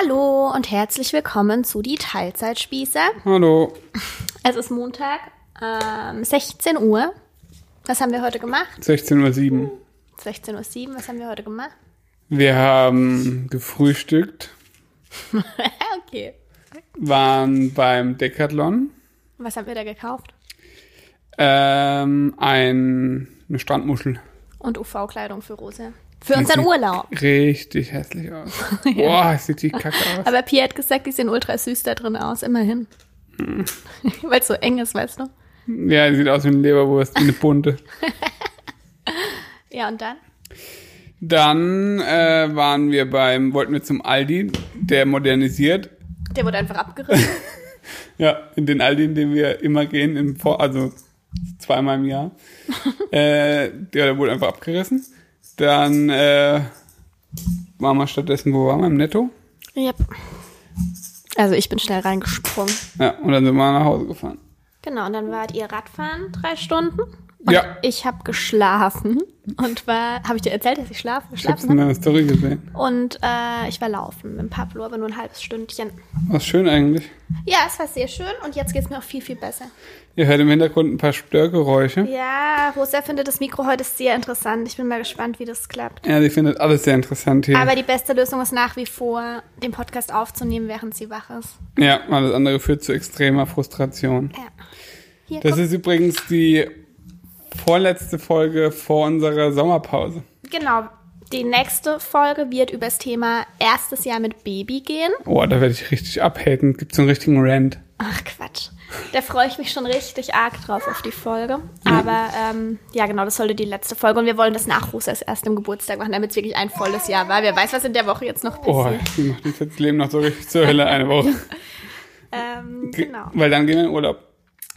Hallo und herzlich willkommen zu die Teilzeitspieße. Hallo. Es ist Montag, ähm, 16 Uhr. Was haben wir heute gemacht? 16.07 Uhr. 16.07 Uhr, was haben wir heute gemacht? Wir haben gefrühstückt, okay. waren beim Decathlon, Was haben wir da gekauft? ähm, ein, eine Strandmuschel. Und UV-Kleidung für Rose. Für unseren sieht Urlaub. Richtig hässlich aus. Boah, es sieht die kacke aus. Aber Pia hat gesagt, die sehen ultra süß da drin aus, immerhin. Hm. Weil es so eng ist, weißt du? Ja, sieht aus wie eine Leberwurst, wie eine bunte. Ja, und dann? Dann äh, waren wir beim, wollten wir zum Aldi, der modernisiert. Der wurde einfach abgerissen. Ja, in den Aldi, in den wir immer gehen, im Vor also zweimal im Jahr. äh, der, der wurde einfach abgerissen. Dann äh, waren wir stattdessen, wo waren wir? Im Netto? yep. Also ich bin schnell reingesprungen. Ja, und dann sind wir nach Hause gefahren. Genau, und dann wart ihr Radfahren drei Stunden. Und Ja. ich habe geschlafen und war, habe ich dir erzählt, dass ich schlafe, Ich hab's geschlafen in habe? deiner Story gesehen. Und äh, ich war laufen mit Pablo, aber nur ein halbes Stündchen. Was schön eigentlich. Ja, es war sehr schön und jetzt geht's mir auch viel, viel besser. Ihr hört im Hintergrund ein paar Störgeräusche. Ja, Rosa findet das Mikro heute sehr interessant. Ich bin mal gespannt, wie das klappt. Ja, die findet alles sehr interessant hier. Aber die beste Lösung ist nach wie vor, den Podcast aufzunehmen, während sie wach ist. ja, alles andere führt zu extremer Frustration. Ja. Hier, Das guck. ist übrigens die vorletzte Folge vor unserer Sommerpause. Genau. Die nächste Folge wird über das Thema erstes Jahr mit Baby gehen. Oh, da werde ich richtig abhaten. Gibt so einen richtigen Rant. Ach Quatsch. Da freue ich mich schon richtig arg drauf auf die Folge. Aber ähm, ja, genau, das sollte die letzte Folge. Und wir wollen das nach Rosas erstem Geburtstag machen, damit es wirklich ein volles Jahr war. Wer weiß, was in der Woche jetzt noch Oh, passiert. die macht uns jetzt das Leben noch so richtig zur Hölle eine Woche. Ähm, genau. Weil dann gehen wir in Urlaub.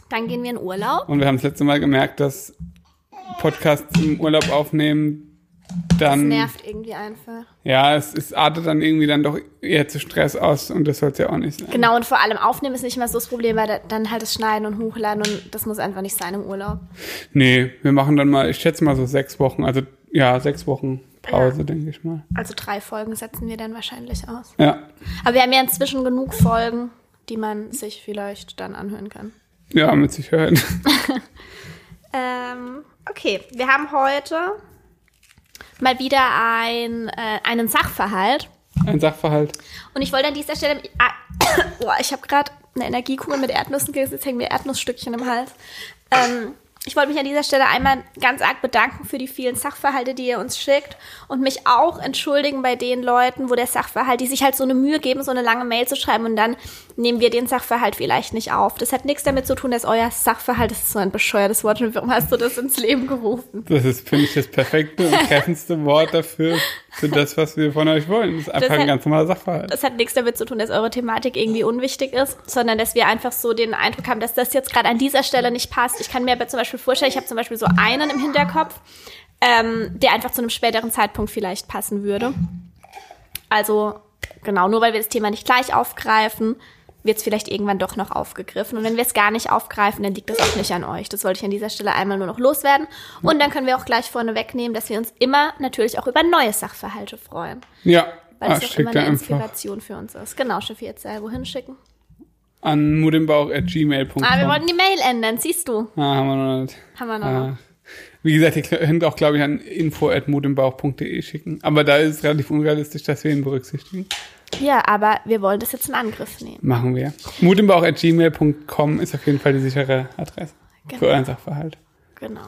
Dann gehen wir in Urlaub. Und wir haben das letzte Mal gemerkt, dass Podcasts im Urlaub aufnehmen dann. Nervt irgendwie einfach. Ja, es, es artet dann irgendwie dann doch eher zu Stress aus und das soll es ja auch nicht sein. Genau, und vor allem aufnehmen ist nicht immer so das Problem, weil da, dann halt das Schneiden und Hochladen und das muss einfach nicht sein im Urlaub. Nee, wir machen dann mal, ich schätze mal so sechs Wochen, also ja, sechs Wochen Pause, denke ich mal. Also drei Folgen setzen wir dann wahrscheinlich aus. Ja, Aber wir haben ja inzwischen genug Folgen, die man sich vielleicht dann anhören kann. ja, mit Sicherheit. Ähm, okay, wir haben heute mal wieder ein, äh, einen Sachverhalt. Ein Sachverhalt. Und ich wollte an dieser Stelle. Ah, boah, ich habe gerade eine Energiekugel mit Erdnüssen gegessen, jetzt hängen mir Erdnussstückchen im Hals. Ähm, ich wollte mich an dieser Stelle einmal ganz arg bedanken für die vielen Sachverhalte, die ihr uns schickt und mich auch entschuldigen bei den Leuten, wo der Sachverhalt, die sich halt so eine Mühe geben, so eine lange Mail zu schreiben und dann nehmen wir den Sachverhalt vielleicht nicht auf. Das hat nichts damit zu tun, dass euer Sachverhalt, das ist so ein bescheuertes Wort, warum hast du das ins Leben gerufen? Das ist, finde ich, das perfekte und treffendste Wort dafür, für das, was wir von euch wollen. Das ist einfach Das ein hat- ganz normaler Sachverhalt. Das hat nichts damit zu tun, dass eure Thematik irgendwie unwichtig ist, sondern dass wir einfach so den Eindruck haben, dass das jetzt gerade an dieser Stelle nicht passt. Ich kann mir aber zum Beispiel vorstellen, ich habe zum Beispiel so einen im Hinterkopf, ähm, der einfach zu einem späteren Zeitpunkt vielleicht passen würde. Also genau, nur weil wir das Thema nicht gleich aufgreifen, wird es vielleicht irgendwann doch noch aufgegriffen. Und wenn wir es gar nicht aufgreifen, dann liegt das auch nicht an euch. Das wollte ich an dieser Stelle einmal nur noch loswerden. Und dann können wir auch gleich vorne wegnehmen, dass wir uns immer natürlich auch über neue Sachverhalte freuen. Ja, Weil ah, es doch immer schickt eine er einfach Inspiration für uns ist. Genau, Schiffi, jetzt wohin schicken? an mudimbauch.gmail.com. Ah, wir wollten die Mail ändern, siehst du. Ah, haben wir noch nicht. Haben wir noch. Ah. Wie gesagt, ihr könnt auch, glaube ich, an info.mudimbauch.de schicken. Aber da ist es relativ unrealistisch, dass wir ihn berücksichtigen. Ja, aber wir wollen das jetzt in Angriff nehmen. Machen wir. mudimbauch.gmail.com ist auf jeden Fall die sichere Adresse Genau. für euren Sachverhalt. Genau.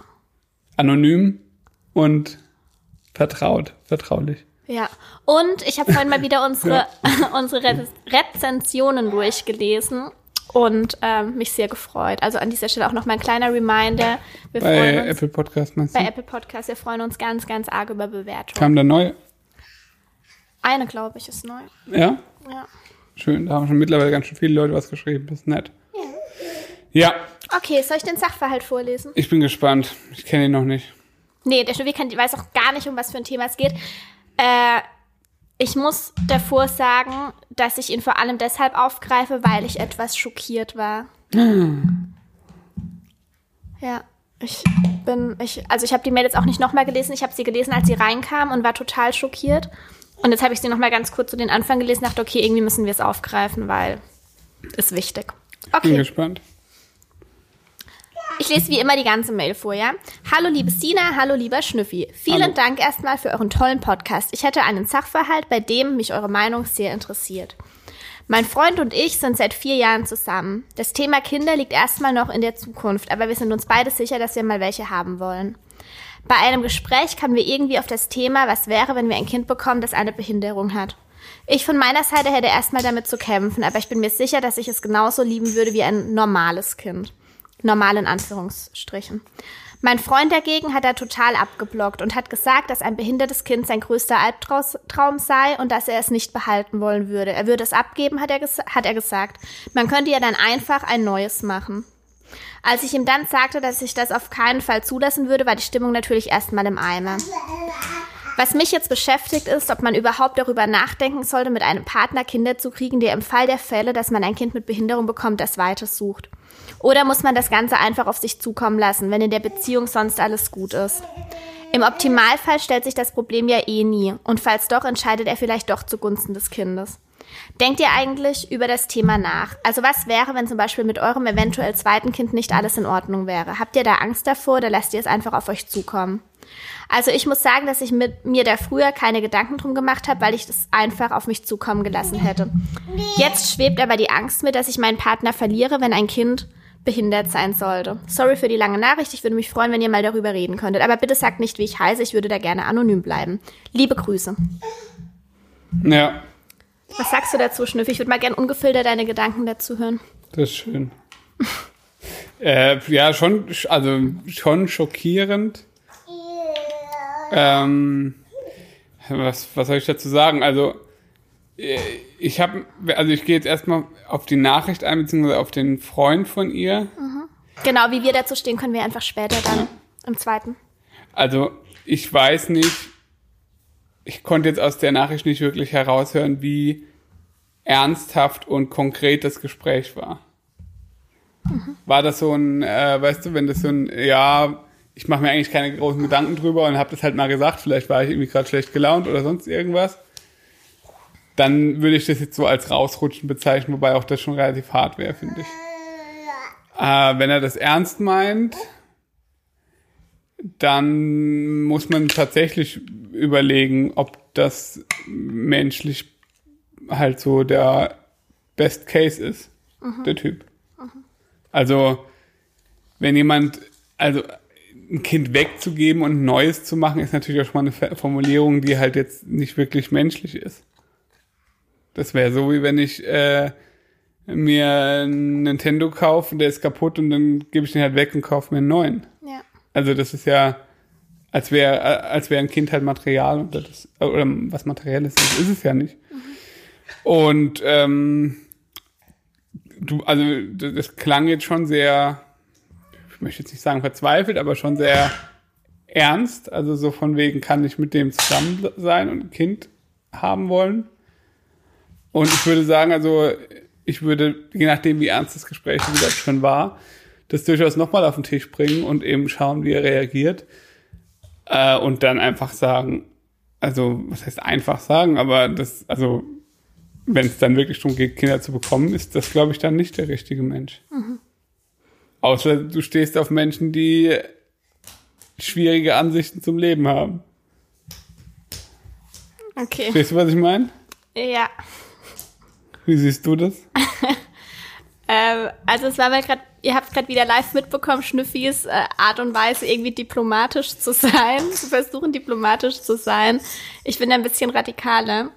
Anonym und vertraut, vertraulich. Ja, und ich habe vorhin mal wieder unsere, unsere Re Rezensionen durchgelesen und ähm, mich sehr gefreut. Also an dieser Stelle auch noch mal ein kleiner Reminder. Wir Bei freuen uns Apple Podcast meinst du? bei Apple Podcasts, wir freuen uns ganz, ganz arg über Bewertungen. Kam da neu? Eine, glaube ich, ist neu. Ja? Ja. Schön, da haben schon mittlerweile ganz schön viele Leute was geschrieben. Das ist nett. Ja, Okay, soll ich den Sachverhalt vorlesen? ich bin gespannt. Ich kenne ihn noch nicht. Nee, der kann, weiß auch gar nicht, um was für ein Thema es geht. Äh, ich muss davor sagen, dass ich ihn vor allem deshalb aufgreife, weil ich etwas schockiert war. Ja, ich bin, ich, also ich habe die Mail jetzt auch nicht nochmal gelesen. Ich habe sie gelesen, als sie reinkam und war total schockiert. Und jetzt habe ich sie noch mal ganz kurz zu den Anfang gelesen, dachte, okay, irgendwie müssen wir es aufgreifen, weil ist wichtig. Bin Okay, gespannt. ich lese wie immer die ganze Mail vor, ja? Hallo liebe Sina, hallo lieber Schnüffi. Vielen Hallo. Dank erstmal für euren tollen Podcast. Ich hätte einen Sachverhalt, bei dem mich eure Meinung sehr interessiert. Mein Freund und ich sind seit vier Jahren zusammen. Das Thema Kinder liegt erstmal noch in der Zukunft, aber wir sind uns beide sicher, dass wir mal welche haben wollen. Bei einem Gespräch kamen wir irgendwie auf das Thema, was wäre, wenn wir ein Kind bekommen, das eine Behinderung hat. Ich von meiner Seite hätte erstmal damit zu kämpfen, aber ich bin mir sicher, dass ich es genauso lieben würde wie ein normales Kind. Normal in Anführungsstrichen. Mein Freund dagegen hat er total abgeblockt und hat gesagt, dass ein behindertes Kind sein größter Albtraum sei und dass er es nicht behalten wollen würde. Er würde es abgeben, hat er, hat er gesagt. Man könnte ja dann einfach ein neues machen. Als ich ihm dann sagte, dass ich das auf keinen Fall zulassen würde, war die Stimmung natürlich erstmal im Eimer. Was mich jetzt beschäftigt ist, ob man überhaupt darüber nachdenken sollte, mit einem Partner Kinder zu kriegen, der im Fall der Fälle, dass man ein Kind mit Behinderung bekommt, das weiter sucht. Oder muss man das Ganze einfach auf sich zukommen lassen, wenn in der Beziehung sonst alles gut ist? Im Optimalfall stellt sich das Problem ja eh nie. Und falls doch, entscheidet er vielleicht doch zugunsten des Kindes. Denkt ihr eigentlich über das Thema nach? Also was wäre, wenn zum Beispiel mit eurem eventuell zweiten Kind nicht alles in Ordnung wäre? Habt ihr da Angst davor oder lasst ihr es einfach auf euch zukommen? Also ich muss sagen, dass ich mit mir da früher keine Gedanken drum gemacht habe, weil ich das einfach auf mich zukommen gelassen hätte. Jetzt schwebt aber die Angst mit, dass ich meinen Partner verliere, wenn ein Kind behindert sein sollte. Sorry für die lange Nachricht, ich würde mich freuen, wenn ihr mal darüber reden könntet. Aber bitte sagt nicht, wie ich heiße, ich würde da gerne anonym bleiben. Liebe Grüße. Ja, Was sagst du dazu, Schnüffi? Ich würde mal gern ungefiltert deine Gedanken dazu hören. das ist schön. äh, ja, schon, also schon schockierend. Ähm, was, was soll ich dazu sagen? Also, äh, ich habe, also ich gehe jetzt erstmal auf die Nachricht ein, beziehungsweise auf den Freund von ihr. Genau, wie wir dazu stehen, können wir einfach später dann im zweiten. Also, ich weiß nicht, ich konnte jetzt aus der Nachricht nicht wirklich heraushören, wie ernsthaft und konkret das Gespräch war. War das so ein, äh, weißt du, wenn das so ein, ja, ich mache mir eigentlich keine großen Gedanken drüber und habe das halt mal gesagt, vielleicht war ich irgendwie gerade schlecht gelaunt oder sonst irgendwas, dann würde ich das jetzt so als rausrutschen bezeichnen, wobei auch das schon relativ hart wäre, finde ich. Äh, wenn er das ernst meint, dann muss man tatsächlich überlegen, ob das menschlich halt so der Best Case ist, der Typ. Also, wenn jemand, also ein Kind wegzugeben und ein neues zu machen, ist natürlich auch schon mal eine Formulierung, die halt jetzt nicht wirklich menschlich ist. Das wäre so, wie wenn ich äh, mir einen Nintendo kaufe und der ist kaputt und dann gebe ich den halt weg und kaufe mir einen neuen. Also das ist ja, als wäre als wäre ein Kind halt Material und das, oder was Materielles ist, ist es ja nicht. Und ähm, du, also das klang jetzt schon sehr, ich möchte jetzt nicht sagen verzweifelt, aber schon sehr ernst. Also so von wegen kann ich mit dem zusammen sein und ein Kind haben wollen. Und ich würde sagen, also ich würde, je nachdem wie ernst das Gespräch wie gesagt schon war, das durchaus nochmal auf den Tisch bringen und eben schauen, wie er reagiert. Äh, und dann einfach sagen, also, was heißt einfach sagen, aber das, also, wenn es dann wirklich darum geht, Kinder zu bekommen, ist das, glaube ich, dann nicht der richtige Mensch. Außer du stehst auf Menschen, die schwierige Ansichten zum Leben haben. Okay. Verstehst du, was ich meine? Ja. Wie siehst du das? Ähm, also es war mal gerade, ihr habt gerade wieder live mitbekommen, Schnüffis äh, Art und Weise, irgendwie diplomatisch zu sein, zu versuchen, diplomatisch zu sein. Ich bin ein bisschen radikaler.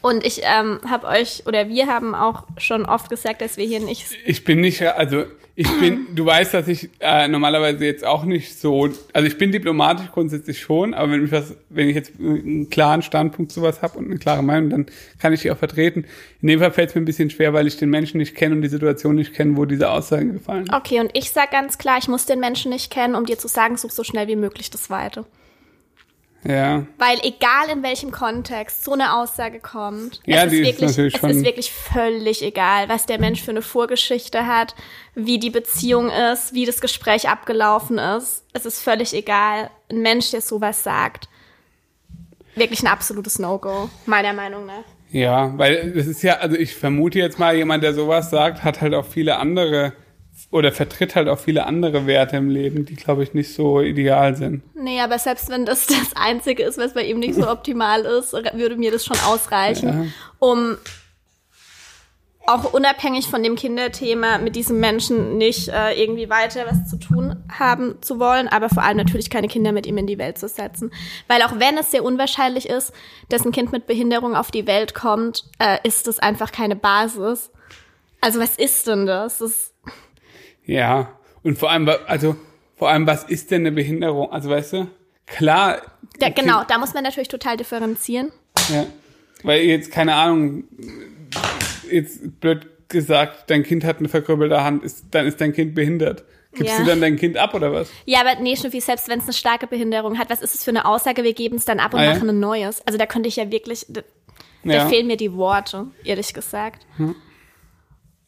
Und ich ähm, habe euch, oder wir haben auch schon oft gesagt, dass wir hier nicht Ich bin nicht, also ich bin, du weißt, dass ich äh, normalerweise jetzt auch nicht so, also ich bin diplomatisch grundsätzlich schon, aber wenn ich was, wenn ich jetzt einen klaren Standpunkt zu was habe und eine klare Meinung, dann kann ich die auch vertreten. In dem Fall fällt es mir ein bisschen schwer, weil ich den Menschen nicht kenne und die Situation nicht kenne, wo diese Aussagen gefallen. Okay, und ich sag ganz klar, ich muss den Menschen nicht kennen, um dir zu sagen, such so schnell wie möglich das Weite. Ja. Weil egal in welchem Kontext so eine Aussage kommt, Ja, es, ist ist wirklich, natürlich es ist wirklich völlig egal, was der Mensch für eine Vorgeschichte hat, wie die Beziehung ist, wie das Gespräch abgelaufen ist. Es ist völlig egal. Ein Mensch, der sowas sagt, wirklich ein absolutes No-Go, meiner Meinung nach. Ja, weil es ist ja, also ich vermute jetzt mal, jemand, der sowas sagt, hat halt auch viele andere oder vertritt halt auch viele andere Werte im Leben, die, glaube ich, nicht so ideal sind. Nee, aber selbst wenn das das Einzige ist, was bei ihm nicht so optimal ist, würde mir das schon ausreichen, Ja. um auch unabhängig von dem Kinderthema mit diesem Menschen nicht äh, irgendwie weiter was zu tun haben zu wollen, aber vor allem natürlich keine Kinder mit ihm in die Welt zu setzen. Weil auch wenn es sehr unwahrscheinlich ist, dass ein Kind mit Behinderung auf die Welt kommt, äh, ist das einfach keine Basis. Also was ist denn das? das ist, Ja, und vor allem, also vor allem, was ist denn eine Behinderung? Also weißt du, klar. da, ein genau, da muss man natürlich total differenzieren. Ja. Weil jetzt, keine Ahnung, jetzt blöd gesagt, dein Kind hat eine verkrüppelte Hand, ist, dann ist dein Kind behindert. Gibst Ja. du dann dein Kind ab oder was? Ja, aber nee, Schnuffi, selbst wenn es eine starke Behinderung hat, was ist es für eine Aussage? Wir geben es dann ab und Ah, ja? machen ein neues. Also da könnte ich ja wirklich, da, da Ja. fehlen mir die Worte, ehrlich gesagt.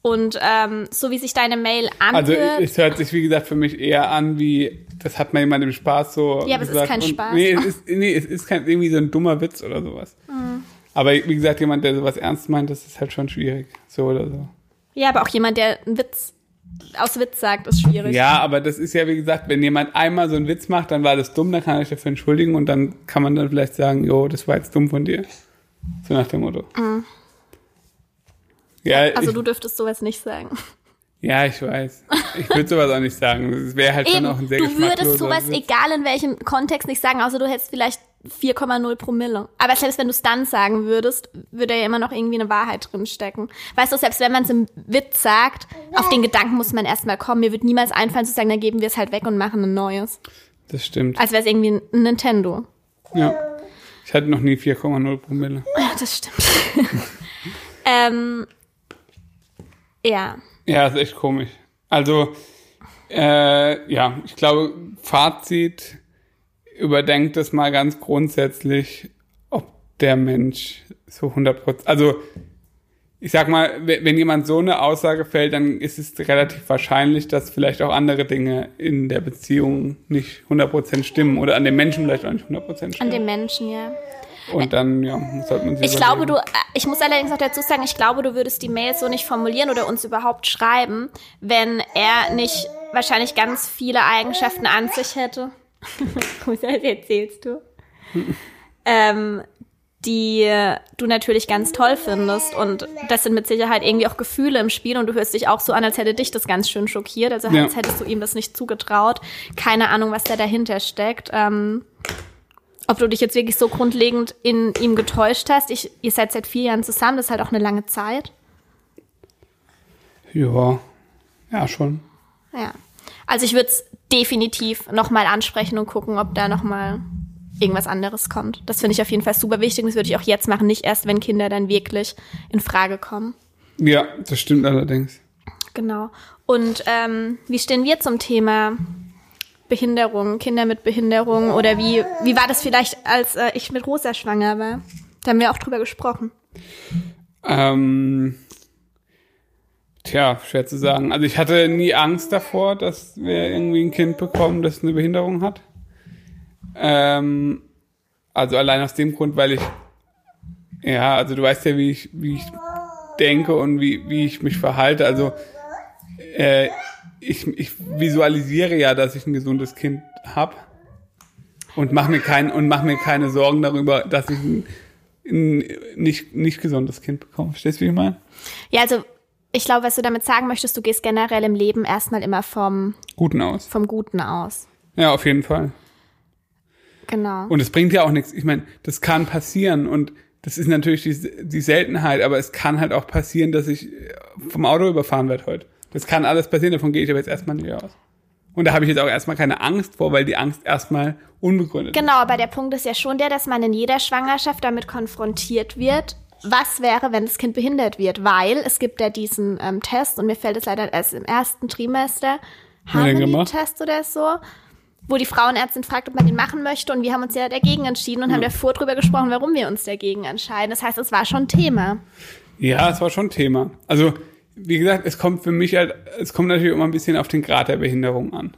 Und ähm, so wie sich deine Mail Also anhört, es hört sich, wie gesagt, für mich eher an wie, das hat mal jemand im Spaß so Ja, aber es ist gesagt. kein und, Spaß. Nee, es ist, nee, es ist kein, irgendwie so ein dummer Witz oder sowas. Mhm. Aber wie gesagt, jemand, der sowas ernst meint, das ist halt schon schwierig. So oder so. ja, aber auch jemand, der einen Witz aus Witz sagt, ist schwierig. Ja, aber das ist ja, wie gesagt, wenn jemand einmal so einen Witz macht, dann war das dumm, dann kann er sich dafür entschuldigen und dann kann man dann vielleicht sagen, jo, das war jetzt dumm von dir. So nach dem Motto. Ja, Also ich, du dürftest sowas nicht sagen. ja, ich weiß. Ich würde sowas auch nicht sagen. Das wäre halt schon auch ein Eben, sehr du würdest sowas, Witz. egal in welchem Kontext, nicht sagen, außer du hättest vielleicht 4,0 Promille. Aber selbst wenn du es dann sagen würdest, würde ja immer noch irgendwie eine Wahrheit drinstecken. Weißt du, selbst wenn man es im Witz sagt, auf den Gedanken muss man erstmal kommen. Mir wird niemals einfallen zu sagen, dann geben wir es halt weg und machen ein neues. Das stimmt. Als wäre es irgendwie ein Nintendo. Ja. Ich hatte noch nie 4,0 Promille. Ja, das stimmt. ähm, ja. Ja, ist echt komisch. Also, äh, ja, ich glaube, Fazit, überdenkt das mal ganz grundsätzlich, ob der Mensch so 100 also, ich sag mal, we- wenn jemand so eine Aussage fällt, dann ist es relativ wahrscheinlich, dass vielleicht auch andere Dinge in der Beziehung nicht 100% stimmen oder an dem Menschen vielleicht auch nicht 100% An stimmen. dem Menschen, ja. Und dann, ja, sollte man sich Ich glaube, du, äh, ich muss allerdings noch dazu sagen, ich glaube, du würdest die Mail so nicht formulieren oder uns überhaupt schreiben, wenn er nicht wahrscheinlich ganz viele Eigenschaften an sich hätte. Was erzählst du? ähm, die du natürlich ganz toll findest. Und das sind mit Sicherheit irgendwie auch Gefühle im Spiel und du hörst dich auch so an, als hätte dich das ganz schön schockiert. Also Ja. als hättest du ihm das nicht zugetraut. Keine Ahnung, was da dahinter steckt. Ähm, ob du dich jetzt wirklich so grundlegend in ihm getäuscht hast. Ich, ihr seid seit vier Jahren zusammen, das ist halt auch eine lange Zeit. Ja, ja, schon. Ja. Also ich würde es definitiv nochmal ansprechen und gucken, ob da nochmal irgendwas anderes kommt. Das finde ich auf jeden Fall super wichtig. und Das würde ich auch jetzt machen, nicht erst, wenn Kinder dann wirklich in Frage kommen. Ja, das stimmt allerdings. Genau. Und ähm, wie stehen wir zum Thema Behinderung, Kinder mit Behinderung? Oder wie, wie war das vielleicht, als äh, ich mit Rosa schwanger war? Da haben wir auch drüber gesprochen. Ähm, tja, schwer zu sagen. Also ich hatte nie Angst davor, dass wir irgendwie ein Kind bekommen, das eine Behinderung hat. Ähm, also allein aus dem Grund, weil ich, ja, also du weißt ja, wie ich, wie ich denke und wie, wie ich mich verhalte. Also äh, ich, ich visualisiere ja, dass ich ein gesundes Kind habe und mache mir kein und mach mir keine Sorgen darüber, dass ich ein, ein nicht, nicht gesundes Kind bekomme. Verstehst du, wie ich meine? Ja, also ich glaube, was du damit sagen möchtest, du gehst generell im Leben erstmal immer vom, Guten aus. vom Guten aus. Ja, auf jeden Fall. Genau. Und es bringt ja auch nichts. Ich meine, das kann passieren und das ist natürlich die, die Seltenheit, aber es kann halt auch passieren, dass ich vom Auto überfahren werde heute. Das kann alles passieren, davon gehe ich aber jetzt erstmal nicht aus. Und da habe ich jetzt auch erstmal keine Angst vor, weil die Angst erstmal unbegründet ist. Genau, aber der Punkt ist ja schon der, dass man in jeder Schwangerschaft damit konfrontiert wird, was wäre, wenn das Kind behindert wird, weil es gibt ja diesen ähm, Test und mir fällt es leider erst im ersten Trimester? Harmony-Test oder so, wo die Frauenärztin fragt, ob man den machen möchte und wir haben uns ja dagegen entschieden und haben davor drüber gesprochen, warum wir uns dagegen entscheiden. Das heißt, es war schon Thema. Ja, es war schon Thema. Also, wie gesagt, es kommt für mich halt, es kommt natürlich immer ein bisschen auf den Grad der Behinderung an.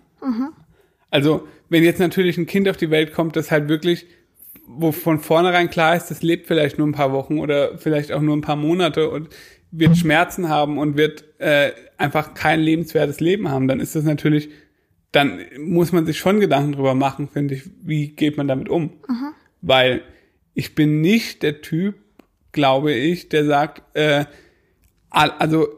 Also, wenn jetzt natürlich ein Kind auf die Welt kommt, das halt wirklich wo von vornherein klar ist, das lebt vielleicht nur ein paar Wochen oder vielleicht auch nur ein paar Monate und wird Schmerzen haben und wird äh, einfach kein lebenswertes Leben haben, dann ist das natürlich, dann muss man sich schon Gedanken drüber machen, finde ich, wie geht man damit um? Mhm. Weil ich bin nicht der Typ, glaube ich, der sagt, äh, also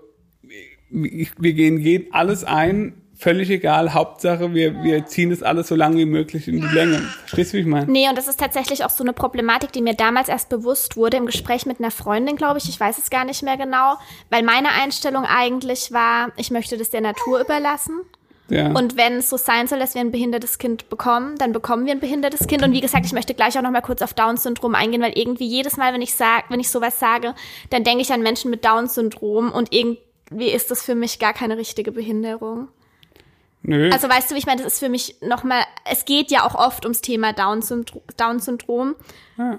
wir gehen, gehen alles ein, völlig egal, Hauptsache wir, wir ziehen das alles so lange wie möglich in die Länge. Verstehst du, wie ich meine? Nee, und das ist tatsächlich auch so eine Problematik, die mir damals erst bewusst wurde im Gespräch mit einer Freundin, glaube ich. Ich weiß es gar nicht mehr genau, weil meine Einstellung eigentlich war, ich möchte das der Natur überlassen. Ja. Und wenn es so sein soll, dass wir ein behindertes Kind bekommen, dann bekommen wir ein behindertes Kind. Und wie gesagt, ich möchte gleich auch noch mal kurz auf Down-Syndrom eingehen, weil irgendwie jedes Mal, wenn ich sag, wenn ich sowas sage, dann denke ich an Menschen mit Down-Syndrom und irgendwie ist das für mich gar keine richtige Behinderung. Nö. Also weißt du, wie ich meine, das ist für mich nochmal, es geht ja auch oft ums Thema Down-Syndrom. Down ja.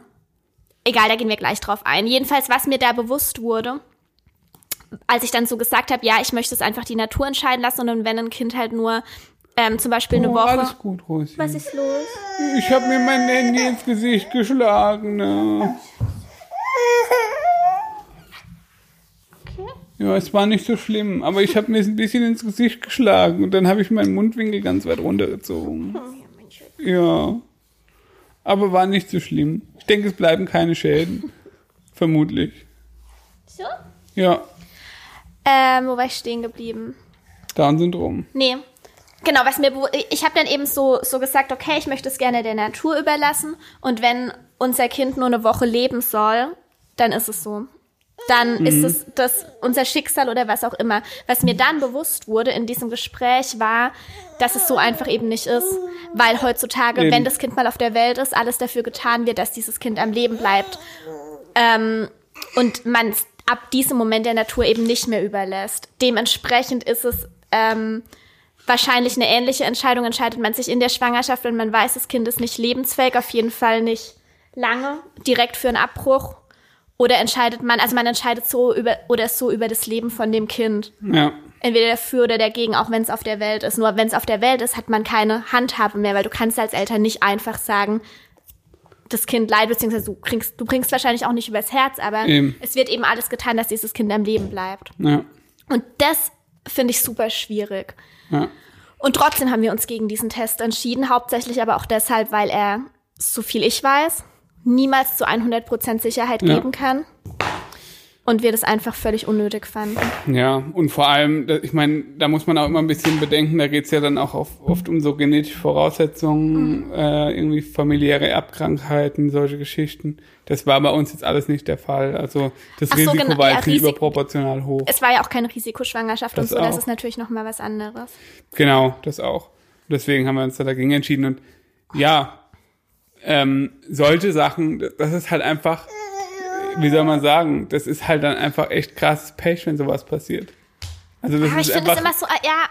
Egal, da gehen wir gleich drauf ein. Jedenfalls, was mir da bewusst wurde, als ich dann so gesagt habe, ja, ich möchte es einfach die Natur entscheiden lassen und wenn ein Kind halt nur ähm, zum Beispiel eine oh, Woche. Alles gut, Rosi. Was ist los? Ich habe mir mein Handy ins Gesicht geschlagen. Ne? Ja, es war nicht so schlimm, aber ich habe mir ein bisschen ins Gesicht geschlagen und dann habe ich meinen Mundwinkel ganz weit runtergezogen. Oh, ja. Aber war nicht so schlimm. Ich denke, es bleiben keine Schäden. Vermutlich. So? Ja. Ähm, wo war ich stehen geblieben? Down-Syndrom. Nee. Genau, was mir, ich habe dann eben so, so gesagt, okay, ich möchte es gerne der Natur überlassen und wenn unser Kind nur eine Woche leben soll, dann ist es so dann mhm. ist es das unser Schicksal oder was auch immer. Was mir dann bewusst wurde in diesem Gespräch war, dass es so einfach eben nicht ist, weil heutzutage, eben. wenn das Kind mal auf der Welt ist, alles dafür getan wird, dass dieses Kind am Leben bleibt ähm, und man ab diesem Moment der Natur eben nicht mehr überlässt. Dementsprechend ist es ähm, wahrscheinlich eine ähnliche Entscheidung. Entscheidet man sich in der Schwangerschaft, wenn man weiß, das Kind ist nicht lebensfähig, auf jeden Fall nicht lange, direkt für einen Abbruch oder entscheidet man, also man entscheidet so über oder so über das Leben von dem Kind. Ja. Entweder dafür oder dagegen, auch wenn es auf der Welt ist. Nur wenn es auf der Welt ist, hat man keine Handhabe mehr, weil du kannst als Eltern nicht einfach sagen, das Kind leidet, beziehungsweise du bringst, du bringst wahrscheinlich auch nicht übers Herz, aber eben. es wird eben alles getan, dass dieses Kind am Leben bleibt. Ja. Und das finde ich super schwierig. Ja. Und trotzdem haben wir uns gegen diesen Test entschieden, hauptsächlich aber auch deshalb, weil er, so viel ich weiß, niemals zu 100% Sicherheit ja. geben kann. Und wir das einfach völlig unnötig fanden. Ja, und vor allem, ich meine, da muss man auch immer ein bisschen bedenken, da geht's ja dann auch oft um so genetische Voraussetzungen, mhm. äh, irgendwie familiäre Erbkrankheiten, solche Geschichten. Das war bei uns jetzt alles nicht der Fall. Also das Ach Risiko genau, war jetzt ja, nicht überproportional hoch. Es war ja auch keine Risikoschwangerschaft das und so, auch. das ist natürlich nochmal was anderes. Genau, das auch. Deswegen haben wir uns da dagegen entschieden. Und ja, ähm, solche Sachen, das ist halt einfach, wie soll man sagen, das ist halt dann einfach echt krasses Pech, wenn sowas passiert. Also das aber ist ich finde das immer so, äh, ja.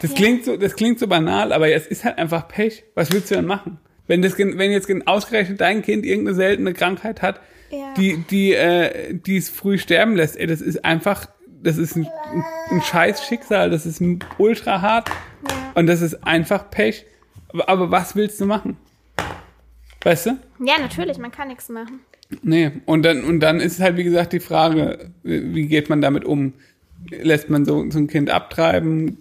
Das ja. klingt so, das klingt so banal, aber es ist halt einfach Pech. Was willst du denn machen? Wenn das, wenn jetzt ausgerechnet dein Kind irgendeine seltene Krankheit hat, ja. die, die, äh, die es früh sterben lässt, ey, das ist einfach, das ist ein, ein scheiß Schicksal, das ist ultra hart ja. und das ist einfach Pech. Aber, aber was willst du machen? Weißt du? Ja, natürlich, man kann nichts machen. Nee, und dann, und dann ist halt, wie gesagt, die Frage, wie geht man damit um? Lässt man so, so ein Kind abtreiben?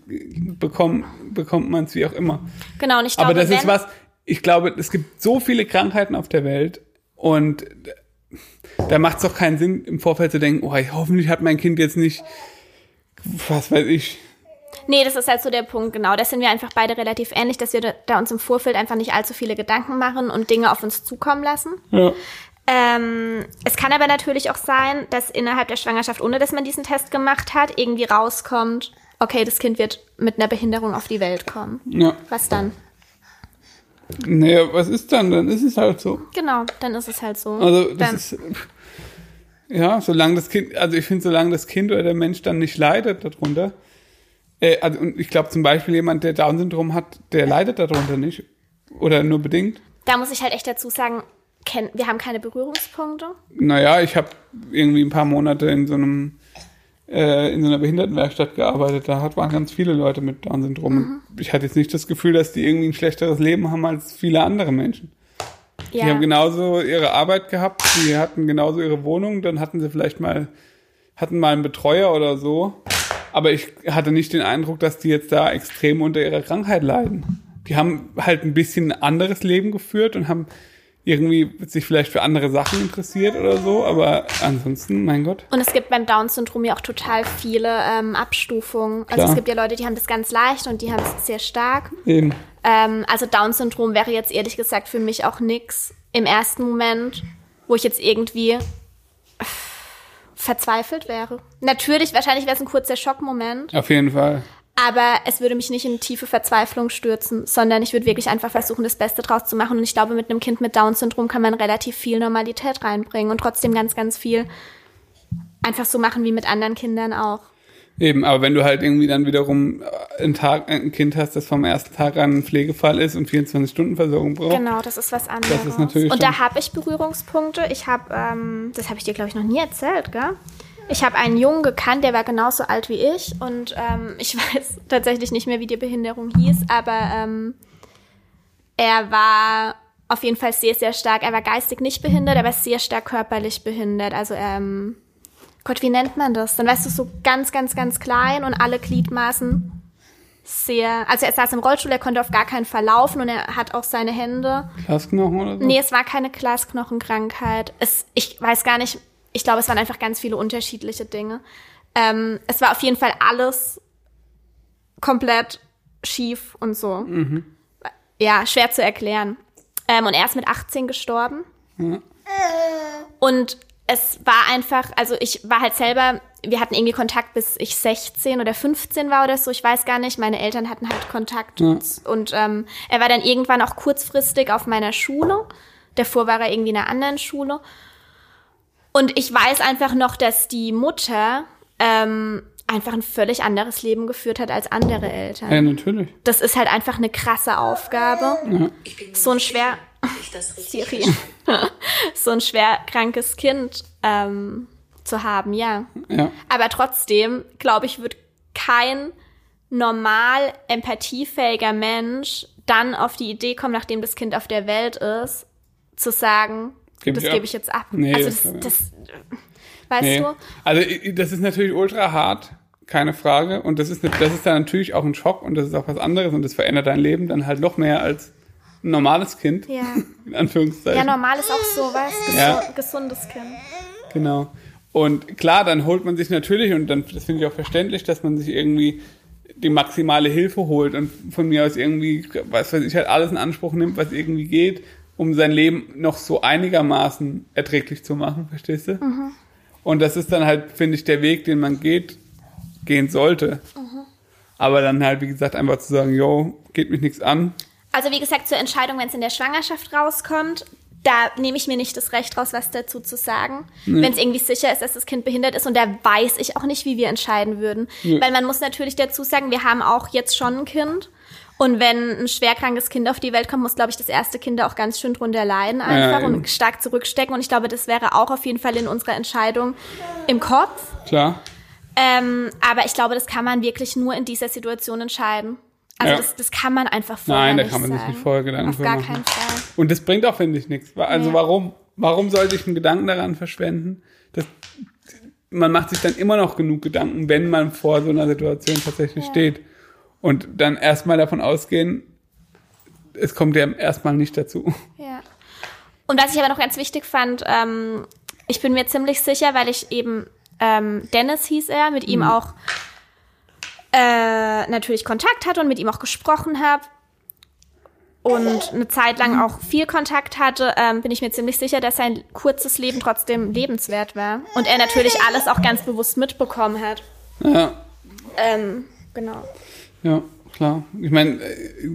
Bekommt, bekommt man es wie auch immer? Genau, und ich glaube, Aber das ist was, ich glaube, es gibt so viele Krankheiten auf der Welt und da macht es doch keinen Sinn, im Vorfeld zu denken, oh, hoffentlich hat mein Kind jetzt nicht, was weiß ich, Nee, das ist halt so der Punkt, genau. Da sind wir einfach beide relativ ähnlich, dass wir da, da uns im Vorfeld einfach nicht allzu viele Gedanken machen und Dinge auf uns zukommen lassen. Ja. Ähm, es kann aber natürlich auch sein, dass innerhalb der Schwangerschaft, ohne dass man diesen Test gemacht hat, irgendwie rauskommt, okay, das Kind wird mit einer Behinderung auf die Welt kommen. Ja. Was dann? Naja, was ist dann? Dann ist es halt so. Genau, dann ist es halt so. Also das dann. ist ja, solange das Kind, also ich finde, solange das Kind oder der Mensch dann nicht leidet darunter, äh, also, und ich glaube zum Beispiel jemand, der Down-Syndrom hat, der leidet darunter nicht. Oder nur bedingt. Da muss ich halt echt dazu sagen, wir haben keine Berührungspunkte. Naja, ich habe irgendwie ein paar Monate in so einem äh, in so einer Behindertenwerkstatt gearbeitet. Da waren ganz viele Leute mit Down-Syndrom. Mhm. Ich hatte jetzt nicht das Gefühl, dass die irgendwie ein schlechteres Leben haben als viele andere Menschen. Die Ja. haben genauso ihre Arbeit gehabt, die hatten genauso ihre Wohnung, dann hatten sie vielleicht mal, hatten mal einen Betreuer oder so. Aber ich hatte nicht den Eindruck, dass die jetzt da extrem unter ihrer Krankheit leiden. Die haben halt ein bisschen ein anderes Leben geführt und haben irgendwie sich vielleicht für andere Sachen interessiert oder so, aber ansonsten, mein Gott. Und es gibt beim Down-Syndrom ja auch total viele ähm, Abstufungen. Also Klar. es gibt ja Leute, die haben das ganz leicht und die haben es sehr stark. Eben. Ähm, also Down-Syndrom wäre jetzt ehrlich gesagt für mich auch nix im ersten Moment, wo ich jetzt irgendwie verzweifelt wäre. Natürlich, wahrscheinlich wäre es ein kurzer Schockmoment, Auf jeden Fall. aber es würde mich nicht in tiefe Verzweiflung stürzen, sondern ich würde wirklich einfach versuchen, das Beste draus zu machen. Und ich glaube, mit einem Kind mit Down-Syndrom kann man relativ viel Normalität reinbringen und trotzdem ganz, ganz viel einfach so machen wie mit anderen Kindern auch. Eben, aber wenn du halt irgendwie dann wiederum äh, einen Tag, ein Kind hast, das vom ersten Tag an ein Pflegefall ist und 24-Stunden-Versorgung braucht. Genau, das ist was anderes. ist natürlich und da habe ich Berührungspunkte. Ich habe, ähm, das habe ich dir, glaube ich, noch nie erzählt, gell? Ich habe einen Jungen gekannt, der war genauso alt wie ich und ähm, ich weiß tatsächlich nicht mehr, wie die Behinderung hieß, aber ähm, er war auf jeden Fall sehr, sehr stark. Er war geistig nicht behindert, aber sehr stark körperlich behindert. Also, ähm, Gott, wie nennt man das? Dann weißt du, so ganz, ganz, ganz klein und alle Gliedmaßen sehr. Also er saß im Rollstuhl, er konnte auf gar keinen Fall laufen und er hat auch seine Hände. Glasknochen oder so? Nee, es war keine Glasknochenkrankheit. Es, ich weiß gar nicht, ich glaube, es waren einfach ganz viele unterschiedliche Dinge. Ähm, es war auf jeden Fall alles komplett schief und so. Ja, schwer zu erklären. Ähm, und er ist mit 18 gestorben. Und es war einfach, also ich war halt selber, wir hatten irgendwie Kontakt bis ich 16 oder 15 war oder so, ich weiß gar nicht. Meine Eltern hatten halt Kontakt Ja. und ähm, er war dann irgendwann auch kurzfristig auf meiner Schule. Davor war er irgendwie in einer anderen Schule. Und ich weiß einfach noch, dass die Mutter ähm, einfach ein völlig anderes Leben geführt hat als andere Eltern. Ja, natürlich. Das ist halt einfach eine krasse Aufgabe. Mir So ein schwer, ich das richtig Siri, so ein schwer krankes Kind ähm, zu haben, ja. Ja. Aber trotzdem, glaube ich, wird kein normal empathiefähiger Mensch dann auf die Idee kommen, nachdem das Kind auf der Welt ist, zu sagen, Geb das gebe ich jetzt ab. Nee, also das- das, das weißt Nee. du? Also das ist natürlich ultra hart, keine Frage. Und das ist, ne- das ist dann natürlich auch ein Schock und das ist auch was anderes und das verändert dein Leben dann halt noch mehr als ein normales Kind. Ja. In Anführungszeichen. Ja, normal ist auch so, was? Gesu Ja. Gesundes Kind. Genau. Und klar, dann holt man sich natürlich, und dann, das finde ich auch verständlich, dass man sich irgendwie die maximale Hilfe holt und von mir aus irgendwie, was weiß ich, halt alles in Anspruch nimmt, was irgendwie geht, um sein Leben noch so einigermaßen erträglich zu machen, verstehst du? Und das ist dann halt, finde ich, der Weg, den man geht, gehen sollte. Aber dann halt, wie gesagt, einfach zu sagen, yo, geht mich nichts an. Also wie gesagt, zur Entscheidung, wenn es in der Schwangerschaft rauskommt, da nehme ich mir nicht das Recht raus, was dazu zu sagen. Wenn es irgendwie sicher ist, dass das Kind behindert ist und da weiß ich auch nicht, wie wir entscheiden würden. Weil man muss natürlich dazu sagen, wir haben auch jetzt schon ein Kind. Und wenn ein schwerkrankes Kind auf die Welt kommt, muss, glaube ich, das erste Kind auch ganz schön drunter leiden einfach eben. und stark zurückstecken. Und ich glaube, das wäre auch auf jeden Fall in unserer Entscheidung im Kopf. Klar. Ähm, aber ich glaube, das kann man wirklich nur in dieser Situation entscheiden. Also Ja. das, das kann man einfach vorher Nein, da kann man sich nicht vorher Gedanken Auf gar machen. keinen Fall. Und das bringt auch, finde ich, nichts. Also Ja. warum? Warum sollte ich einen Gedanken daran verschwenden? Das, man macht sich dann immer noch genug Gedanken, wenn man vor so einer Situation tatsächlich steht. Und dann erstmal davon ausgehen, es kommt ja erstmal nicht dazu. Ja. Und was ich aber noch ganz wichtig fand, ähm, ich bin mir ziemlich sicher, weil ich eben ähm, Dennis hieß er, mit ihm auch äh, natürlich Kontakt hatte und mit ihm auch gesprochen habe und eine Zeit lang auch viel Kontakt hatte, ähm, bin ich mir ziemlich sicher, dass sein kurzes Leben trotzdem lebenswert war. Und er natürlich alles auch ganz bewusst mitbekommen hat. Ja, Ähm, genau. ja, klar. Ich meine, äh,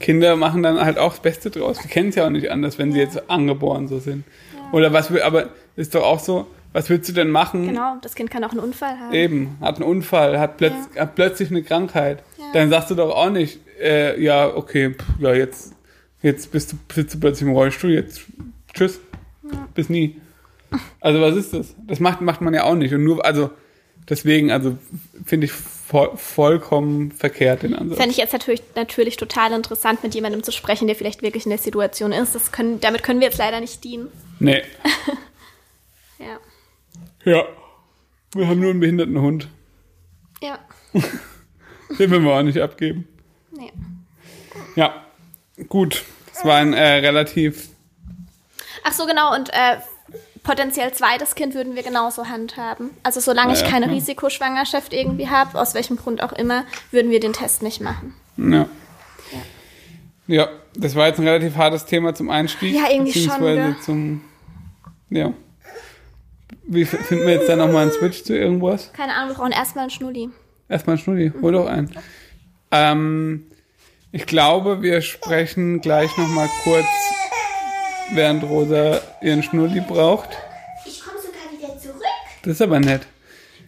Kinder machen dann halt auch das Beste draus. Wir kennen es ja auch nicht anders, wenn sie jetzt angeboren so sind. Oder was wir, aber ist doch auch so, was willst du denn machen? Genau, das Kind kann auch einen Unfall haben. Eben, hat einen Unfall, hat, plötz hat plötzlich eine Krankheit. Dann sagst du doch auch nicht, äh, ja, okay, pff, ja, jetzt, jetzt bist du, sitzt du plötzlich im Rollstuhl, jetzt tschüss, bis nie. Also was ist das? Das macht, macht man ja auch nicht. Und nur, also deswegen, also finde ich vo vollkommen verkehrt, den Ansatz. Fände ich jetzt natürlich, natürlich total interessant, mit jemandem zu sprechen, der vielleicht wirklich in der Situation ist. Das können, damit können wir jetzt leider nicht dienen. Nee. Ja. Ja. Wir haben nur einen behinderten Hund. Ja. Den will wir auch nicht abgeben. Nee. Ja. Gut. Das war ein äh, relativ. Ach so, genau. Und äh, potenziell zweites Kind würden wir genauso handhaben. Also solange Ja, ich keine ja. Risikoschwangerschaft irgendwie habe, aus welchem Grund auch immer, würden wir den Test nicht machen. Ja. Ja, das war jetzt ein relativ hartes Thema zum Einstieg. Ja, irgendwie schon, gell? zum. Ja. Wie finden wir jetzt da nochmal einen Switch zu irgendwas? Keine Ahnung, wir brauchen erstmal einen Schnulli. Erstmal einen Schnulli, hol doch einen. Ähm, ich glaube, wir sprechen gleich nochmal kurz, während Rosa ihren Schnulli braucht. Ich komme sogar wieder zurück. Das ist aber nett.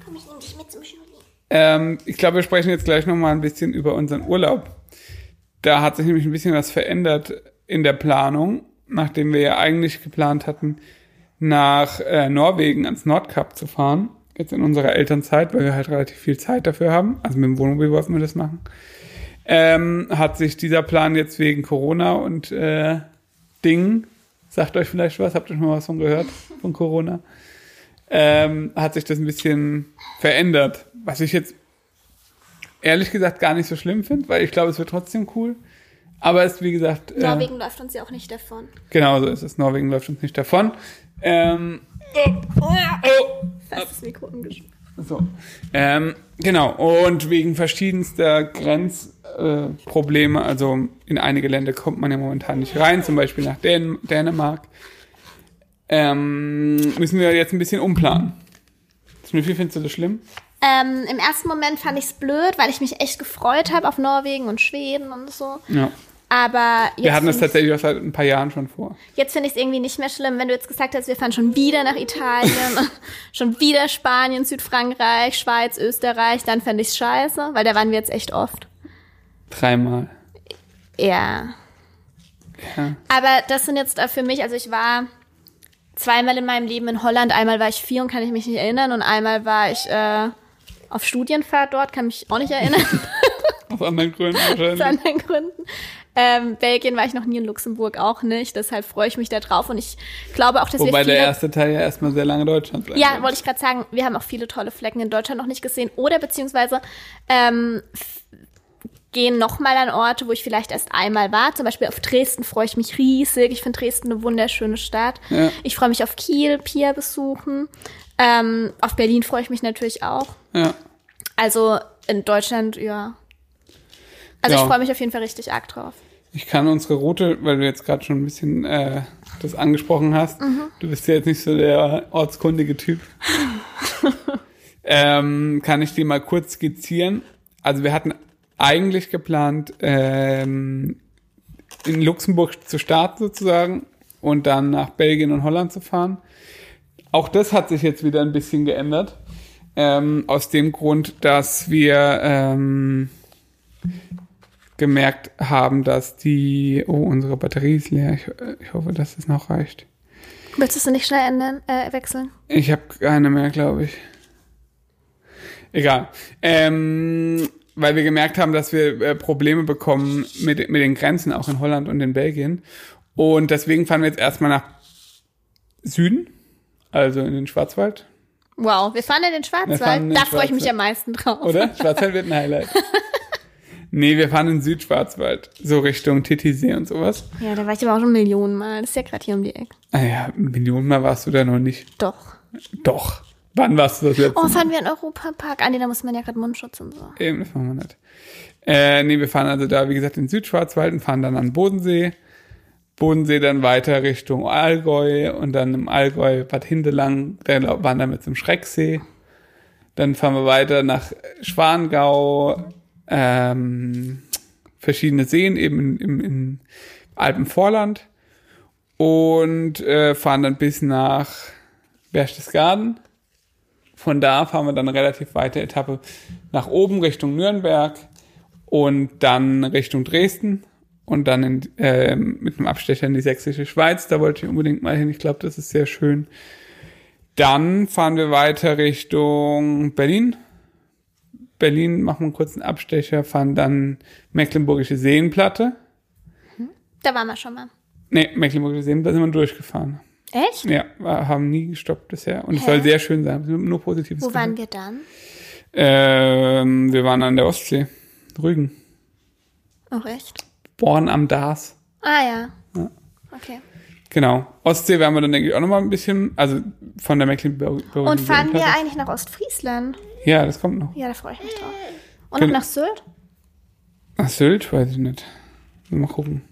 Komm, ich nehme dich mit zum Schnulli. Ähm, ich glaube, wir sprechen jetzt gleich nochmal ein bisschen über unseren Urlaub. Da hat sich nämlich ein bisschen was verändert in der Planung, nachdem wir ja eigentlich geplant hatten, nach äh, Norwegen ans Nordkap zu fahren. Jetzt in unserer Elternzeit, weil wir halt relativ viel Zeit dafür haben. Also mit dem Wohnmobil wollten wir das machen. Ähm, hat sich dieser Plan jetzt wegen Corona und äh, Ding, sagt euch vielleicht was, habt ihr schon mal was von gehört, von Corona? ähm, hat sich das ein bisschen verändert. Was ich jetzt ehrlich gesagt gar nicht so schlimm finde, weil ich glaube, es wird trotzdem cool. Aber es ist, wie gesagt, äh, Norwegen läuft uns ja auch nicht davon. genau so ist es. Norwegen läuft uns nicht davon. Ähm, oh, Fast das Mikro umgeschmissen. so. Ähm, genau. Und wegen verschiedenster Grenzprobleme, äh, also in einige Länder kommt man ja momentan nicht rein, zum Beispiel nach Dän Dänemark, ähm, müssen wir jetzt ein bisschen umplanen. Wie findest du das schlimm? Ähm, Im ersten Moment fand ich es blöd, weil ich mich echt gefreut habe auf Norwegen und Schweden und so. Ja. Aber jetzt Wir hatten das tatsächlich auch seit ein paar Jahren schon vor. Jetzt finde ich es irgendwie nicht mehr schlimm, wenn du jetzt gesagt hast, wir fahren schon wieder nach Italien, schon wieder Spanien, Südfrankreich, Schweiz, Österreich, dann fände ich es scheiße, weil da waren wir jetzt echt oft. Dreimal. Ja. Ja. Aber das sind jetzt für mich, also ich war zweimal in meinem Leben in Holland, einmal war ich vier und kann ich mich nicht erinnern und einmal war ich äh, auf Studienfahrt dort, kann mich auch nicht erinnern, Aus anderen Gründen aus wahrscheinlich. anderen Gründen. Ähm, Belgien war ich noch nie in Luxemburg auch nicht, deshalb freue ich mich da drauf und ich glaube auch, dass Wobei wir viele der erste Teil ja erstmal sehr lange Deutschland bleibt. Ja, wollte ich gerade sagen, wir haben auch viele tolle Flecken in Deutschland noch nicht gesehen. Oder beziehungsweise ähm, gehen nochmal an Orte, wo ich vielleicht erst einmal war. Zum Beispiel auf Dresden freue ich mich riesig. Ich finde Dresden eine wunderschöne Stadt. Ja. Ich freue mich auf Kiel, Pia besuchen. Ähm, auf Berlin freue ich mich natürlich auch. Ja. Also in Deutschland, ja. Also Ja. ich freue mich auf jeden Fall richtig arg drauf. Ich kann unsere Route, weil du jetzt gerade schon ein bisschen äh, das angesprochen hast, Mhm. du bist ja jetzt nicht so der ortskundige Typ, ähm, kann ich dir mal kurz skizzieren. Also wir hatten eigentlich geplant, ähm, in Luxemburg zu starten sozusagen und dann nach Belgien und Holland zu fahren. Auch das hat sich jetzt wieder ein bisschen geändert. Ähm, aus dem Grund, dass wir ähm, gemerkt haben, dass die, oh, unsere Batterie ist leer. Ich, ich hoffe, dass es noch reicht. Willst du es nicht schnell ändern, äh, wechseln? Ich habe keine mehr, glaube ich. Egal. Ähm, weil wir gemerkt haben, dass wir äh, Probleme bekommen mit, mit den Grenzen, auch in Holland und in Belgien. Und deswegen fahren wir jetzt erstmal nach Süden, also in den Schwarzwald, Wow, wir fahren in den Schwarzwald. in den Da freue ich mich am meisten drauf. oder? Schwarzwald wird ein Highlight. nee, wir fahren in Südschwarzwald, so Richtung Titisee und sowas. Ja, da war ich aber auch schon Millionen Mal. Das ist ja gerade hier um die Ecke. Ah ja, Millionenmal warst du da noch nicht. Doch. Doch. Wann warst du das letzte Oh, Mal? fahren wir in den Europapark? Ah, nee, da muss man ja gerade Mundschutz und so. Eben, das machen wir nicht. Äh, nee, wir fahren also da, wie gesagt, in Südschwarzwald und fahren dann an den Bodensee. Bodensee dann weiter Richtung Allgäu und dann im Allgäu Bad Hindelang, da wandern wir zum Schrecksee. Dann fahren wir weiter nach Schwangau, ähm, verschiedene Seen eben im, im Alpenvorland und äh, fahren dann bis nach Berchtesgaden. Von da fahren wir dann eine relativ weite Etappe nach oben Richtung Nürnberg und dann Richtung Dresden und dann in, äh, mit einem Abstecher in die sächsische Schweiz. Da wollte ich unbedingt mal hin. Ich glaube, das ist sehr schön. Dann fahren wir weiter Richtung Berlin Berlin, machen wir einen kurzen Abstecher, fahren dann Mecklenburgische Seenplatte. Da waren wir schon mal. Nee, Mecklenburgische Seenplatte sind wir durchgefahren. Echt? Ja, wir haben nie gestoppt bisher. Und es Hä? soll sehr schön sein. Nur Positives. Wo waren gehört. wir dann? Ähm, wir waren an der Ostsee. Rügen. Oh, echt? Born am Dars. Ah, ja. Okay. Genau. Ostsee werden wir dann, denke ich, auch nochmal ein bisschen, also von der Mecklenburgischen Und fahren wir eigentlich nach Ostfriesland? Ja, das kommt noch. Ja, da freue ich mich drauf. Und noch nach Sylt? Ach, Sylt? Weiß ich nicht. Mal gucken.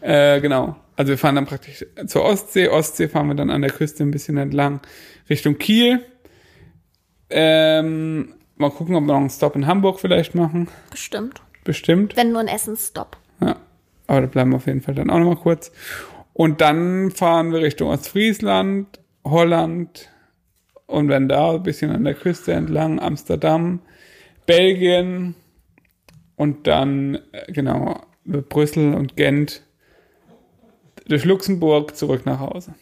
Äh, genau. Also wir fahren dann praktisch zur Ostsee. Ostsee fahren wir dann an der Küste ein bisschen entlang Richtung Kiel. Ähm, mal gucken, ob wir noch einen Stop in Hamburg vielleicht machen. Bestimmt. Bestimmt. Wenn nur ein Essensstopp. Ja. Aber da bleiben wir auf jeden Fall dann auch nochmal kurz. Und dann fahren wir Richtung Ostfriesland, Holland und werden da ein bisschen an der Küste entlang, Amsterdam, Belgien und dann, äh, genau, Brüssel und Gent durch Luxemburg zurück nach Hause.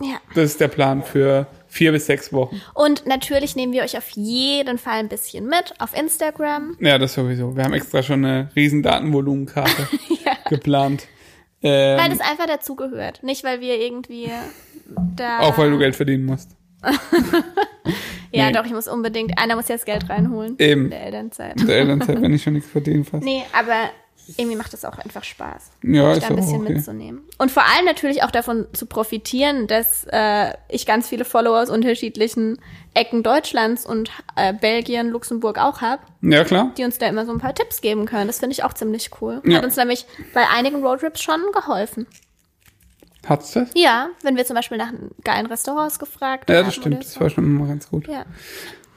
Ja. Das ist der Plan für vier bis sechs Wochen. Und natürlich nehmen wir euch auf jeden Fall ein bisschen mit auf Instagram. Ja, das sowieso. Wir haben extra schon eine riesen Datenvolumenkarte geplant. Ähm, Weil das einfach dazugehört. Nicht, weil wir irgendwie da. auch weil du Geld verdienen musst. Ja, Nee. doch, ich muss unbedingt. Einer muss jetzt Geld reinholen. Eben. In der Elternzeit. In der Elternzeit, wenn ich schon nichts verdienen fast. Nee, aber irgendwie macht es auch einfach Spaß. Ja, ist da ein bisschen okay. mitzunehmen. Und vor allem natürlich auch davon zu profitieren, dass äh, ich ganz viele Follower aus unterschiedlichen Ecken Deutschlands und äh, Belgien, Luxemburg auch habe, Ja, klar. die uns da immer so ein paar Tipps geben können. Das finde ich auch ziemlich cool. Ja. Hat uns nämlich bei einigen Roadtrips schon geholfen. Hat's das? Ja, wenn wir zum Beispiel nach geilen Restaurants gefragt Ja, haben das stimmt. Das war schon immer ganz gut. Ja,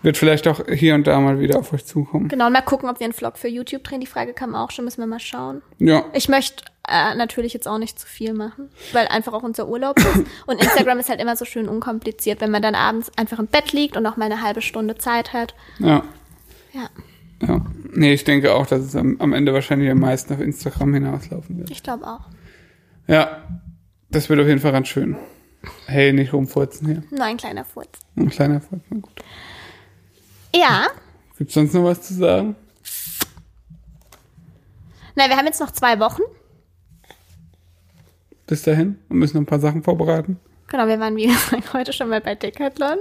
Wird vielleicht auch hier und da mal wieder auf euch zukommen. genau. Und mal gucken, ob wir einen Vlog für YouTube drehen. Die Frage kam auch schon, müssen wir mal schauen. Ja. Ich möchte äh, natürlich jetzt auch nicht zu viel machen, weil einfach auch unser Urlaub ist. Und Instagram ist halt immer so schön unkompliziert, wenn man dann abends einfach im Bett liegt und noch mal eine halbe Stunde Zeit hat. Ja. Ja, Ja. Nee, ich denke auch, dass es am, am Ende wahrscheinlich am meisten auf Instagram hinauslaufen wird. ich glaube auch. Ja. Das wird auf jeden Fall ganz schön. Hey, nicht rumfurzen hier. Nur ein kleiner Furz. Ein kleiner Furz. na gut. Ja, Gibt's sonst noch was zu sagen? na, wir haben jetzt noch zwei Wochen. Bis dahin? Und müssen noch ein paar Sachen vorbereiten. Genau, wir waren wie gesagt heute schon mal bei Decathlon.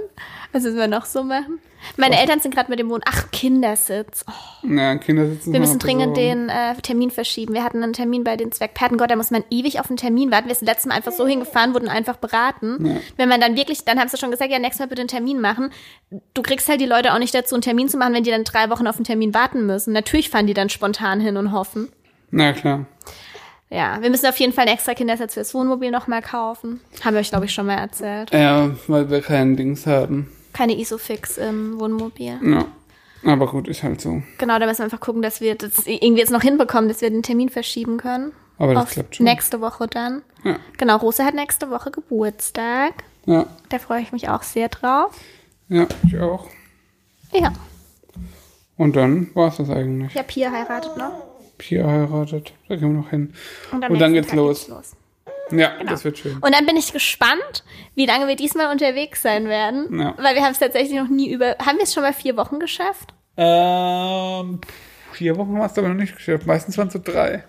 Was müssen wir noch so machen? Meine Eltern sind gerade mit dem Wohn... Ach, Kindersitz. Oh, Ja, Kinder sitzen wir müssen dringend den äh, Termin verschieben. Wir hatten einen Termin bei den Zwergpaten. Gott, da muss man ewig auf einen Termin warten. Wir sind letztes Mal einfach so hingefahren, wurden einfach beraten. Wenn man dann wirklich, dann haben sie schon gesagt, ja, nächstes Mal bitte einen Termin machen. Du kriegst halt die Leute auch nicht dazu, einen Termin zu machen, wenn die dann drei Wochen auf einen Termin warten müssen. Natürlich fahren die dann spontan hin und hoffen. Na klar. Ja, wir müssen auf jeden Fall einen extra Kindersitz fürs Wohnmobil nochmal kaufen. Haben wir euch, glaube ich, schon mal erzählt. Ja, weil wir keinen Dings haben. Keine Isofix im Wohnmobil. Ja. Aber gut, ist halt so. Genau, da müssen wir einfach gucken, dass wir das irgendwie jetzt noch hinbekommen, dass wir den Termin verschieben können. Aber das auf klappt schon. nächste Woche dann. Ja. Genau, Rosa hat nächste Woche Geburtstag. Ja. Da freue ich mich auch sehr drauf. Ja, ich auch. Ja, Und dann war's das eigentlich. ich habe Pia heiratet noch. Pia heiratet. Da gehen wir noch hin. Und, Und dann geht's Tag los. los. Ja, das wird schön. Und dann bin ich gespannt, wie lange wir diesmal unterwegs sein werden. Ja. Weil wir haben es tatsächlich noch nie über. Haben wir es schon mal vier Wochen geschafft? Ähm, vier Wochen hast du aber noch nicht geschafft. Meistens waren es so drei.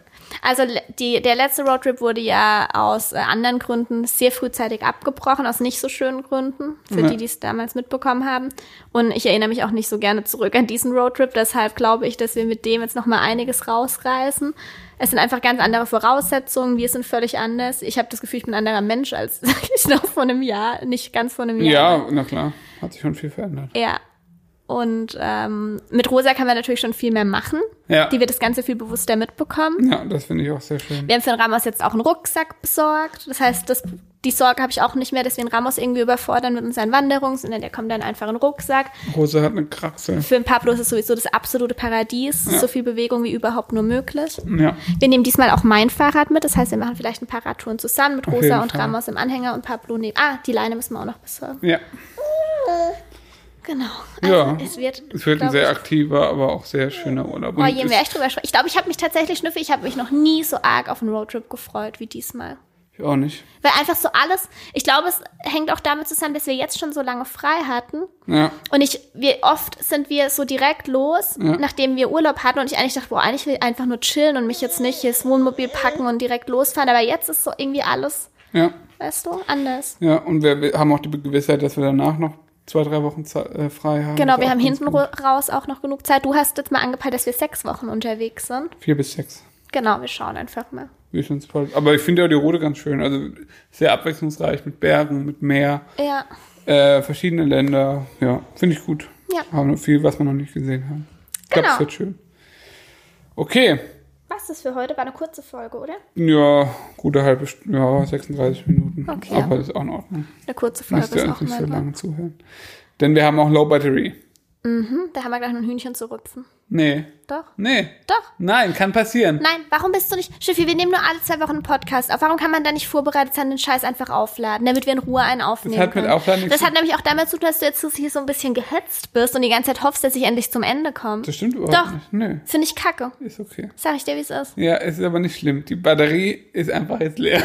Also die, der letzte Roadtrip wurde ja aus äh, anderen Gründen sehr frühzeitig abgebrochen, aus nicht so schönen Gründen, für Ja. die, die es damals mitbekommen haben. Und ich erinnere mich auch nicht so gerne zurück an diesen Roadtrip. Deshalb glaube ich, dass wir mit dem jetzt noch mal einiges rausreißen. Es sind einfach ganz andere Voraussetzungen, wir sind völlig anders. Ich habe das Gefühl, ich bin ein anderer Mensch als ich noch vor einem Jahr, nicht ganz vor einem Jahr. Ja, na klar. Hat sich schon viel verändert. Ja. Und ähm, mit Rosa kann man natürlich schon viel mehr machen. Ja. Die wird das Ganze viel bewusster mitbekommen. Ja, das finde ich auch sehr schön. Wir haben für den Ramos jetzt auch einen Rucksack besorgt. Das heißt, das, die Sorge habe ich auch nicht mehr, dass wir den Ramos irgendwie überfordern mit unseren Wanderungen, sondern der kommt dann einfach in den Rucksack. Rose hat eine Kraxe. Für den Pablo ist es sowieso das absolute Paradies. So viel Bewegung wie überhaupt nur möglich. Ja. Wir nehmen diesmal auch mein Fahrrad mit. Das heißt, wir machen vielleicht ein paar Radtouren zusammen mit Rosa und Fall. Ramos im Anhänger und Pablo neben. Ah, die Leine müssen wir auch noch besorgen. Ja. Genau. Ja. es wird, Es wird ein sehr ich, aktiver, aber auch sehr schöner Urlaub. Oh, je mehr ich drüber spreche. Ich glaube, ich habe mich tatsächlich, Schnüffel, ich habe mich noch nie so arg auf einen Roadtrip gefreut wie diesmal. Ich auch nicht. Weil einfach so alles, ich glaube, es hängt auch damit zusammen, dass wir jetzt schon so lange frei hatten. Ja. Und ich, wir, oft sind wir so direkt los, Ja. nachdem wir Urlaub hatten und ich eigentlich dachte, boah, eigentlich will ich einfach nur chillen und mich jetzt nicht ins Wohnmobil packen und direkt losfahren. Aber jetzt ist so irgendwie alles, Ja. weißt du, anders. Ja, und wir, wir haben auch die Gewissheit, dass wir danach noch zwei, drei Wochen äh, frei haben. Genau, wir haben hinten raus auch noch genug Zeit. Du hast jetzt mal angepeilt, dass wir sechs Wochen unterwegs sind. Vier bis sechs. Genau, wir schauen einfach mal. Ich find's voll. Aber ich finde ja die Route ganz schön. Also sehr abwechslungsreich mit Bergen, mit Meer, Ja, äh, verschiedene Länder. Ja, finde ich gut. Ja. Haben viel, was wir noch nicht gesehen haben. Ich glaube, Genau. es wird schön. Okay. Was ist für heute? War eine kurze Folge, oder? Ja, gute halbe Stunde, ja, 36 Minuten. Okay. Aber das ist auch in Ordnung. Eine kurze Folge Müsst ihr ist uns auch nicht so lange zuhören. Denn wir haben auch Low Battery. Mhm, da haben wir gleich noch ein Hühnchen zu rüpfen. Nee. Doch? Nee. Doch. Nein, kann passieren. Nein, warum bist du nicht. Schiffi, wir nehmen nur alle zwei Wochen einen Podcast auf. Warum kann man da nicht vorbereitet sein, den Scheiß einfach aufladen, damit wir in Ruhe einen aufnehmen? hat mit können? Aufladen nichts Das hat nämlich auch damit zu tun, dass du jetzt hier so ein bisschen gehetzt bist und die ganze Zeit hoffst, dass ich endlich zum Ende komme. Das stimmt überhaupt Doch. nicht. Nee, Finde ich kacke. ist okay. Sag ich dir, wie es ist. Ja, es ist aber nicht schlimm. Die Batterie ist einfach jetzt leer.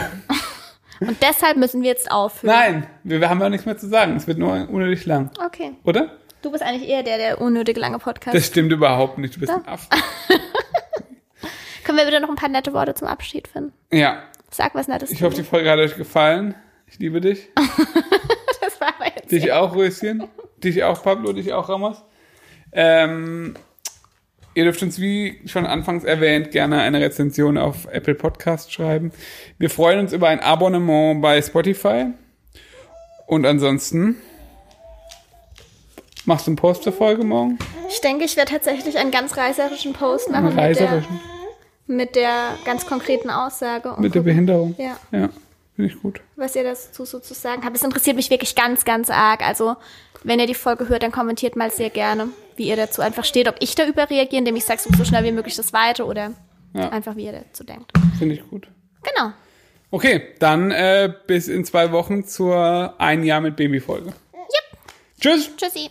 Und deshalb müssen wir jetzt aufhören. Nein, wir, wir haben ja nichts mehr zu sagen. Es wird nur unnötig lang. Okay. Oder? Du bist eigentlich eher der, der unnötig lange Podcast. Das stimmt überhaupt nicht. Du bist ein Aff. Können wir bitte noch ein paar nette Worte zum Abschied finden? Ja, Sag was Nettes. ich hoffe, die Folge hat euch gefallen. Ich liebe dich. das war aber jetzt. Dich auch, Röschen. Dich auch, Pablo. Dich auch, Ramos. Ähm, ihr dürft uns, wie schon anfangs erwähnt, gerne eine Rezension auf Apple Podcast schreiben. Wir freuen uns über ein Abonnement bei Spotify. Und ansonsten machst du einen Post zur Folge morgen? Ich denke, ich werde tatsächlich einen ganz reißerischen Post machen Einen mit der, reißerischen? mit der ganz konkreten Aussage. und Mit der Behinderung? Ja. Ja, finde ich gut. was ihr dazu so zu sagen habt. Das interessiert mich wirklich ganz, ganz arg. Also, wenn ihr die Folge hört, dann kommentiert mal sehr gerne, wie ihr dazu einfach steht. Ob ich da überreagiere, indem ich sage, so schnell wie möglich das Weite oder Ja. einfach, wie ihr dazu denkt. Finde ich gut. Genau. Okay, dann äh, bis in zwei Wochen zur Ein Jahr mit Baby-Folge. Yep. Tschüss! Tschüssi.